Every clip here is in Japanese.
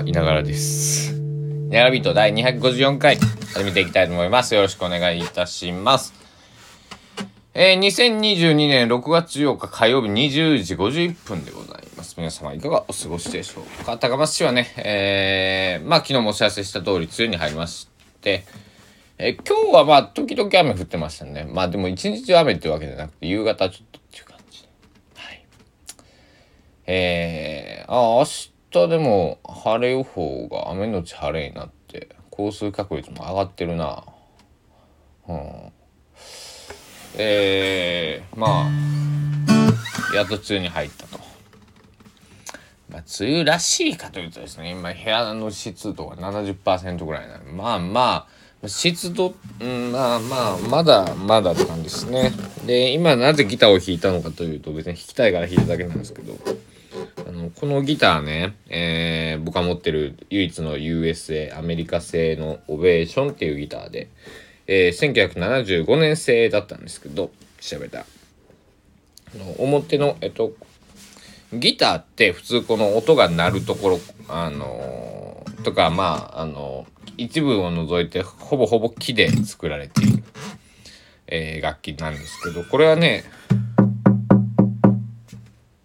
は稲柄です。稲柄ビート第254回始めていきたいと思います。よろしくお願いいたします。えー、2022年6月8日火曜日20時51分でございます。皆様いかがお過ごしでしょうか？高松市はね、えー、まあ昨日もお知らせした通り梅雨に入りまして、えー今日はまあ時々雨降ってましたね。まあでも一日雨ってわけじゃなくて夕方ちょっとっていう感じ。はい。えー、あ、明日でも晴れ予報が雨のち晴れになって、降水確率も上がってるな。うん。えー、まあ、やっと梅雨に入ったと。まあ、梅雨らしいかというとですね、今部屋の湿度が70%ぐらいなので、まあまあ、湿度、うん、まあまあ、まだまだって感じですね。で、今なぜギターを弾いたのかというと、別に弾きたいから弾いただけなんですけど、このギターね、えー僕が持ってる唯一の USA、アメリカ製のオベーションっていうギターで、えー1975年製だったんですけど、調べた。表の、えっと、ギターって普通この音が鳴るところ、あのーとか、まあ、あの一部を除いてほぼほぼ木で作られている、えー楽器なんですけど、これはね、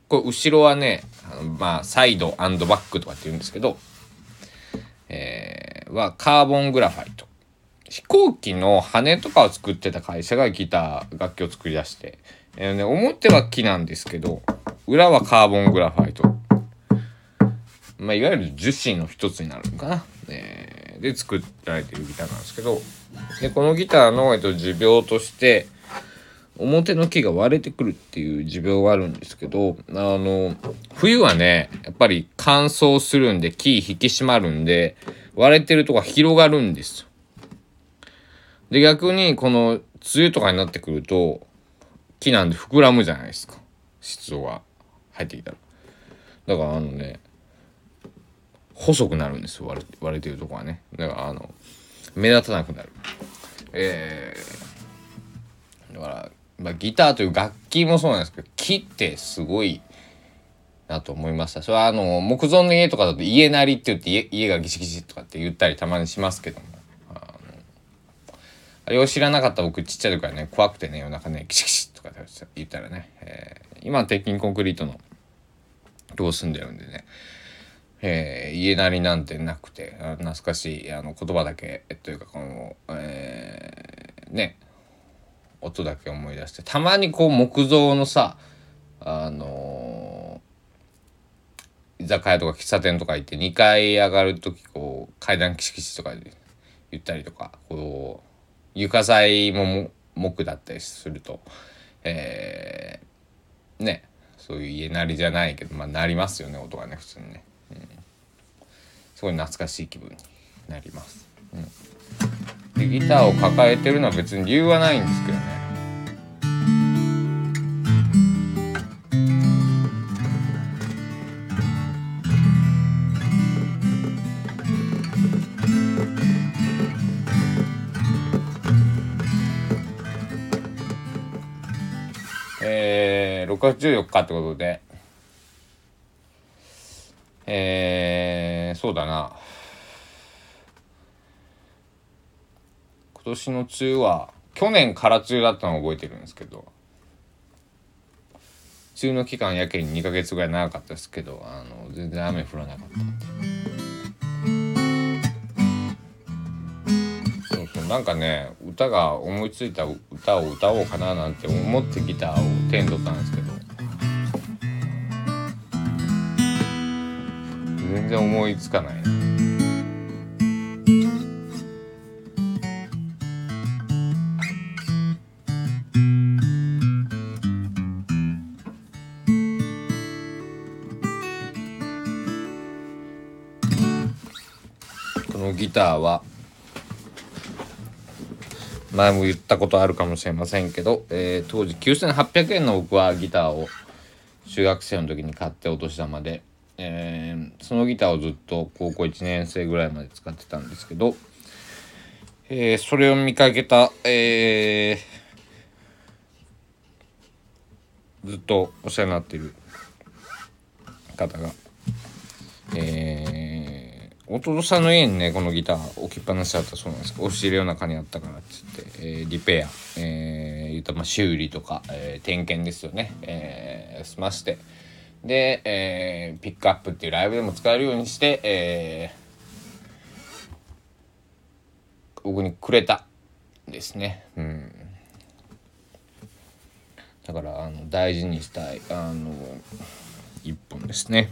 これ後ろはね、まあ、サイドバックとかって言うんですけど、えーはカーボングラファイト。飛行機の羽とかを作ってた会社がギター楽器を作り出して、えーね、表は木なんですけど裏はカーボングラファイト、まあ、いわゆる樹脂の一つになるのかな、えーで作られてるギターなんですけど。でこのギターの、えっと、持病として表の木が割れてくるっていう持病があるんですけどあの冬はねやっぱり乾燥するんで木引き締まるんで割れてるとこが広がるんですよ。で逆にこの梅雨とかになってくると木なんで膨らむじゃないですか。湿度が入ってきたら。だからあのね細くなるんですよ割れ割れてるとこはね。だからあの目立たなくなる。えー、だから、まあ、ギターという楽器もそうなんですけど木ってすごいなと思いました。それはあの木造の家とかだと家なりって言って家家がギシギシとかって言ったりたまにしますけども。あれを知らなかった僕ちっちゃい時からね怖くてね夜中ねキシキシとかって言ったらね、えー今鉄筋コンクリートのとこ住んでるんでね、えー家なりなんてなくてあ懐かしいあの言葉だけというかこの、えーね音だけ思い出してたまにこう木造のさあのー居酒屋とか喫茶店とか行って2階上がる時こう階段キシキシとか言ったりとかこう床材も木だったりするとえーねそういう家鳴りじゃないけどまあ鳴りますよね音がね普通にね、うん、すごい懐かしい気分になります、うん、でギターを抱えてるのは別に理由はないんですけどねえー、6月14日ってことで、えー、そうだな。今年の梅雨は、去年から梅雨だったのを覚えてるんですけど、梅雨の期間やけに2ヶ月ぐらい長かったですけど、あの、全然雨降らなかった。そうそうなんかね歌が思いついた歌を歌おうかななんて思ってギターを手に取ったんですけど全然思いつかないなギターは。前も言ったことあるかもしれませんけど、えー当時9800円の僕はギターを中学生の時に買ってお年玉で、えーそのギターをずっと高校1年生ぐらいまで使ってたんですけど、えーそれを見かけた、えーずっとお世話になっている方が、え弟さんの家にねこのギター置きっぱなしだったそうなんですけど押し入れの中にあったからっつって、えー、リペア、えー、言ったまあ修理とか、えー、点検ですよね、えー、済まして。で、えー、ピックアップっていうライブでも使えるようにして、えー、僕にくれたですね。うん。だからあの大事にしたいあの一本ですね。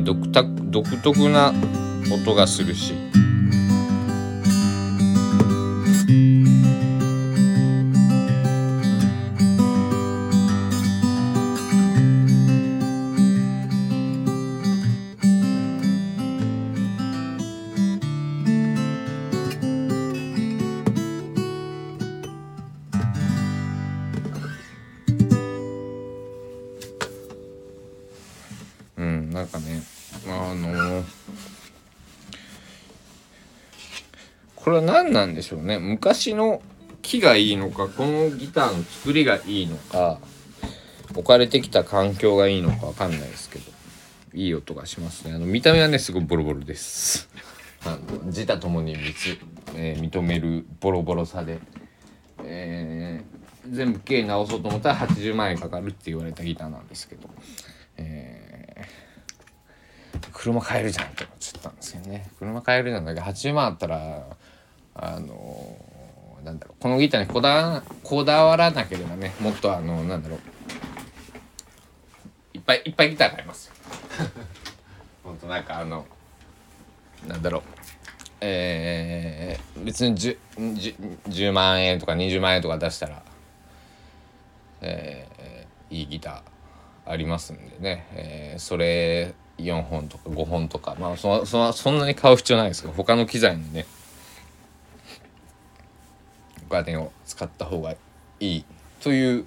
独特独特な音がするし。なんかねあのこれは何なんでしょうね。昔の木がいいのかこのギターの作りがいいのか置かれてきた環境がいいのか分かんないですけどいい音がしますね。あの見た目はねすごいボロボロです。あの自他ともにえー、認めるボロボロさで、えー、全部経直そうと思ったら80万円かかるって言われたギターなんですけど、えー車買えるじゃんって思っちゃったんですよね。車買えるじゃんだけど80万あったらあのなんだろうこのギターにこだわこだわらなければねもっとあのなんだろう。いっぱいいっぱいギター買いますよ。ほんとなんかあのなんだろう。えー、別に 10, 10, 10万円とか20万円とか出したらえー、いいギターありますんでね、えー、それ4本とか5本とかまあそそそんなに買う必要ないですけど他の機材にねお金を使った方がいいという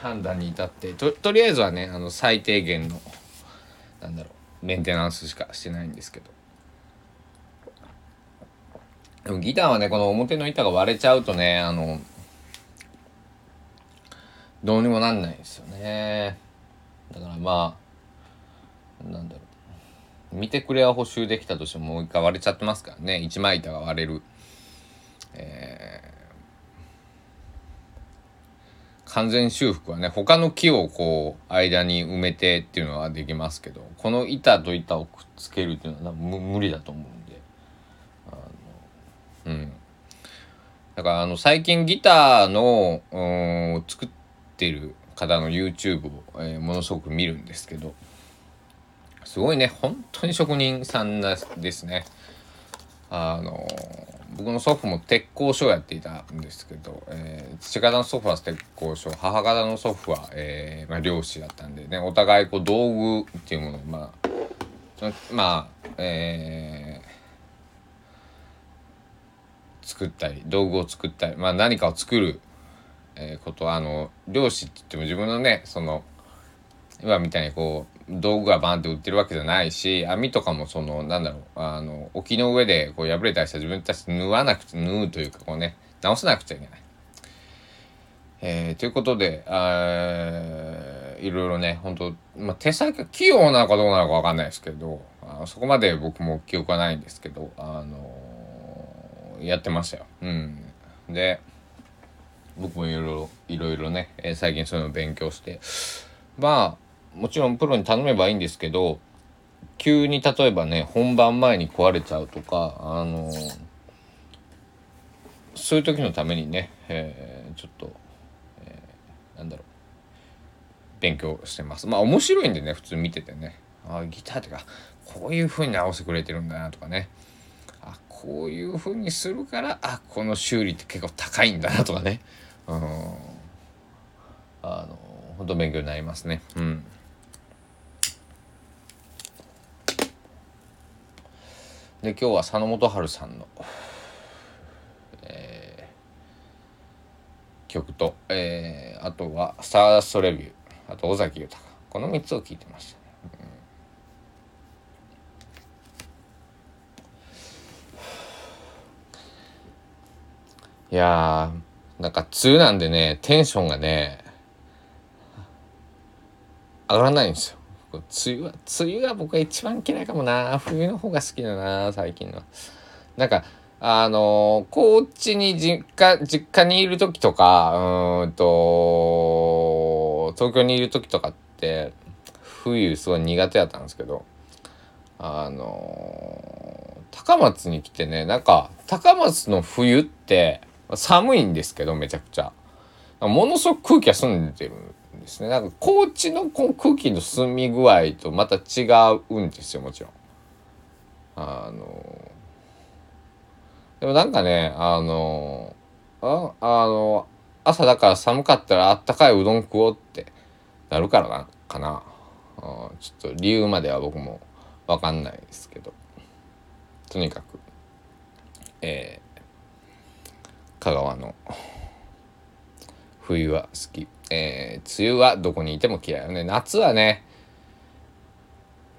判断に至ってととりあえずはねあの最低限のなんだろうメンテナンスしかしてないんですけどでもギターはねこの表の板が割れちゃうとねあのどうにもなんないですよね。だからまあなんだろう。見てくれは補修できたとしてももう一回割れちゃってますからね。一枚板が割れる、えー、完全修復はね他の木をこう間に埋めてっていうのはできますけどこの板と板をくっつけるっていうのは無理だと思うんで。あのうん。だからあの最近ギターのうん作ってる方の YouTube を、えー、ものすごく見るんですけどすごいね本当に職人さんですね。あの僕の祖父も鉄工所をやっていたんですけど、えー、父方の祖父は鉄工所母方の祖父は、えーまあ、漁師だったんでねお互いこう道具っていうものをまあまあえー、作ったり道具を作ったり、まあ、何かを作るえ、ことはあの漁師って言っても自分のねその今みたいにこう道具がバンって売ってるわけじゃないし網とかもそのなんだろうあの沖の上でこう破れたりした自分たち縫わなくて縫うというかこうね直さなくちゃいけない。えー、ということでいろいろね本当まあ、手先が器用なのかどうなのか分かんないですけどあそこまで僕も記憶はないんですけど、あのー、やってましたよ。うん、で僕もいろいろいろね、えー、最近そういうの勉強して。まあもちろんプロに頼めばいいんですけど急に例えばね本番前に壊れちゃうとかあのー、そういう時のためにね、えー、ちょっと、えー、なんだろう。勉強してます。まあ面白いんでね普通見ててね。あギターとかこういう風に直してくれてるんだなとかね。あこういう風にするからあこの修理って結構高いんだなとかね。うん、あの本当勉強になりますね。うん。で今日は佐野元春さんの、えー、曲と、えー、あとは「スターダストレビュー」あと尾崎豊この3つを聴いてましたね。うん、いやなんか梅雨なんでね、テンションがね、上がらないんですよ。梅雨は、梅雨は僕が一番嫌いかもな。冬の方が好きだな、最近の。なんか、あの、高知に実家、実家にいる時とか、うんと、東京にいる時とかって、冬すごい苦手だったんですけど、あの、高松に来てね、なんか、高松の冬って、寒いんですけど、めちゃくちゃ。ものすごく空気が澄んでるんですね。なんか、高知のこの空気の澄み具合とまた違うんですよ、もちろん。あの、でもなんかね、あの、ああの、朝だから寒かったらあったかいうどん食おうってなるからな、かな。ちょっと理由までは僕もわかんないですけど。とにかく、えー、香川の冬は好き。えー、梅雨はどこにいても嫌いよね。夏はね、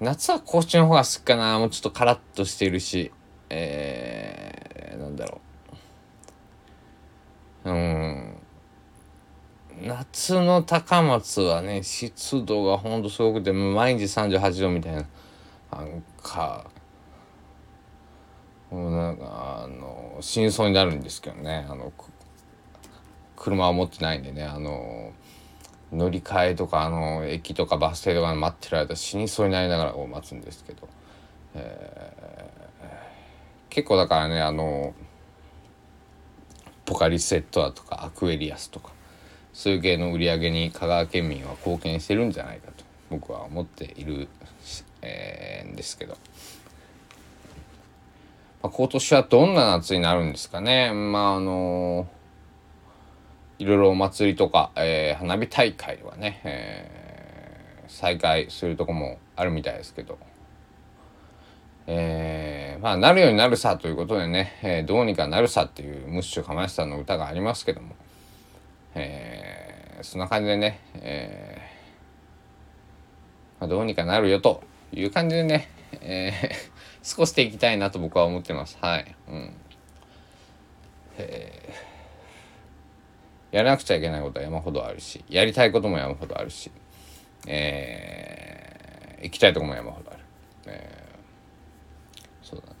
夏は高知の方が好きかな。もうちょっとカラッとしてるし、えー、なんだろう。うん。夏の高松はね、湿度がほんとすごくて、毎日38度みたいな。なんか、もうなんかあの真相になるんですけどね。あの車は持ってないんでね。あの乗り換えとかあの駅とかバス停とか待ってる間死にそうになりながらこう待つんですけど、えー、結構だからねあのポカリスエットだとかアクエリアスとかそういう系の売り上げに香川県民は貢献してるんじゃないかと僕は思っている、えー、んですけど。まあ、今年はどんな夏になるんですかね。まああのいろいろお祭りとか、えー、花火大会はね、えー、再開するとこもあるみたいですけど、えー、まあなるようになるさということでね、えー、どうにかなるさっていうムッシュかましさんの歌がありますけども、えー、そんな感じでね、えーま、どうにかなるよという感じでね、えー過ごしていきたいなと僕は思ってます。はい。うん。えー、やらなくちゃいけないことは山ほどあるし、やりたいことも山ほどあるし、えー、行きたいとこも山ほどある。えー、そうだな。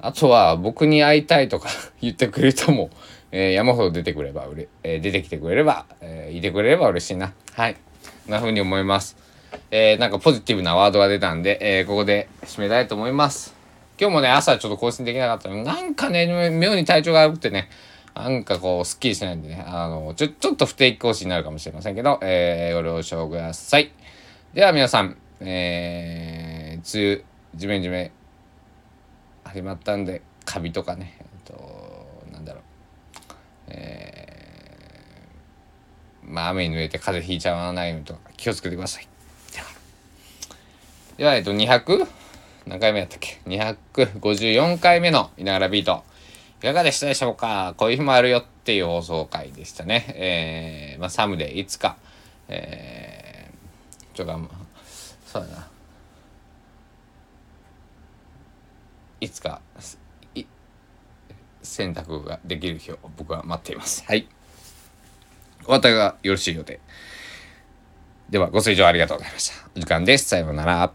あとは僕に会いたいとか 言ってくれる人も、えー、山ほど出てくればうれ、えー、出てきてくれれば、えー、いてくれれば嬉しいな。はい。こんな風に思います。えー、なんかポジティブなワードが出たんで、えー、ここで締めたいと思います。今日もね、朝ちょっと更新できなかったのなんかね、妙に体調が悪くてね、なんかこう、すっきりしないんでね、あの、ちょ、ちょっと不定期更新になるかもしれませんけど、えー、ご了承ください。では皆さん、えー、梅雨、じめじめ、始まったんで、カビとかね、えっと、なんだろう、えー、まあ雨に濡れて風邪ひいちゃわないようにとか気をつけてください。では、えっと、200? 何回目やったっけ ?254 回目のいながらビート。いかがでしたでしょうか？こういう日もあるよっていう放送回でしたね。えー、まあ、サムでいつか、えー、ちょっと、そうだな。いつか、い、選択ができる日を僕は待っています。はい。お後がよろしいようで。では、ご清聴ありがとうございました。お時間です。さようなら。